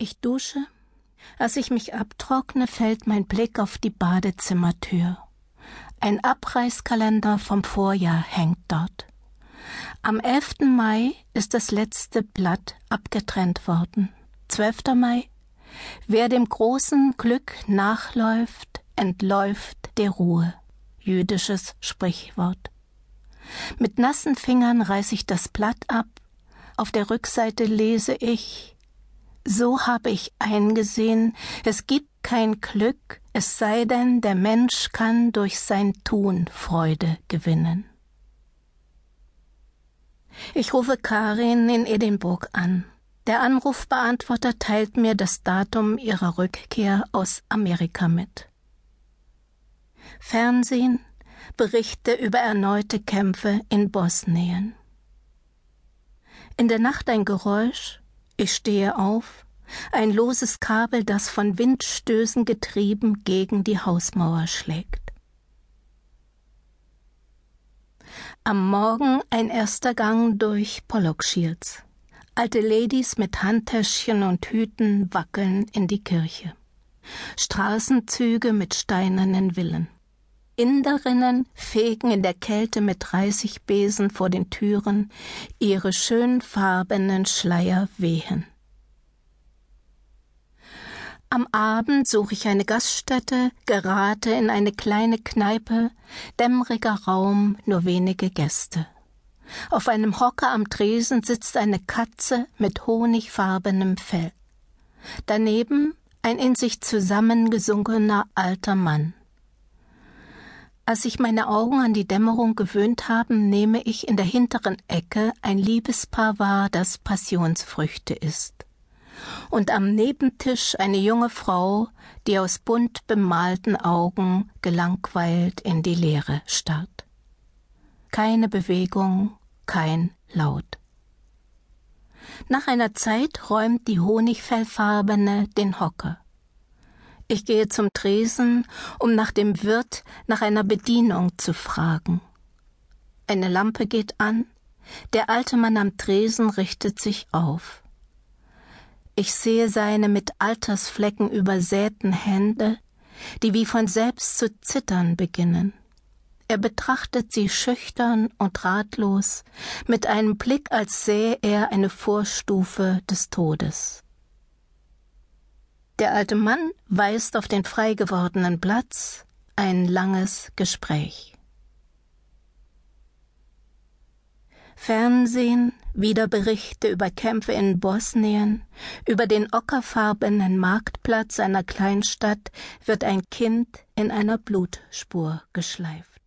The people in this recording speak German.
Ich dusche. Als ich mich abtrockne, fällt mein Blick auf die Badezimmertür. Ein Abreißkalender vom Vorjahr hängt dort. Am 11. Mai ist das letzte Blatt abgetrennt worden. 12. Mai. Wer dem großen Glück nachläuft, entläuft der Ruhe. Jüdisches Sprichwort. Mit nassen Fingern reiß ich das Blatt ab. Auf der Rückseite lese ich So habe ich eingesehen, es gibt kein Glück, es sei denn, der Mensch kann durch sein Tun Freude gewinnen. Ich rufe Karin in Edinburgh an. Der Anrufbeantworter teilt mir das Datum ihrer Rückkehr aus Amerika mit. Fernsehen, Berichte über erneute Kämpfe in Bosnien. In der Nacht ein Geräusch, ich stehe auf, ein loses Kabel, das von Windstößen getrieben gegen die Hausmauer schlägt. Am Morgen ein erster Gang durch Pollock Shields. Alte Ladies mit Handtäschchen und Hüten wackeln in die Kirche. Straßenzüge mit steinernen Villen. Inderinnen fegen in der Kälte mit Reisigbesen vor den Türen, ihre schönfarbenen Schleier wehen. Am Abend suche ich eine Gaststätte, gerate in eine kleine Kneipe, dämmeriger Raum, nur wenige Gäste. Auf einem Hocker am Tresen sitzt eine Katze mit honigfarbenem Fell. Daneben ein in sich zusammengesunkener alter Mann. Als sich meine Augen an die Dämmerung gewöhnt haben, nehme ich in der hinteren Ecke ein Liebespaar wahr, das Passionsfrüchte ist und am Nebentisch eine junge Frau, die aus bunt bemalten Augen gelangweilt in die Leere starrt. Keine Bewegung, kein Laut. Nach einer Zeit räumt die Honigfellfarbene den Hocker. Ich gehe zum Tresen, um nach dem Wirt nach einer Bedienung zu fragen. Eine Lampe geht an, der alte Mann am Tresen richtet sich auf. Ich sehe seine mit Altersflecken übersäten Hände, die wie von selbst zu zittern beginnen. Er betrachtet sie schüchtern und ratlos, mit einem Blick, als sähe er eine Vorstufe des Todes. Der alte Mann weist auf den frei gewordenen Platz ein langes Gespräch. Fernsehen, wieder Berichte über Kämpfe in Bosnien, über den ockerfarbenen Marktplatz einer Kleinstadt wird ein Kind in einer Blutspur geschleift.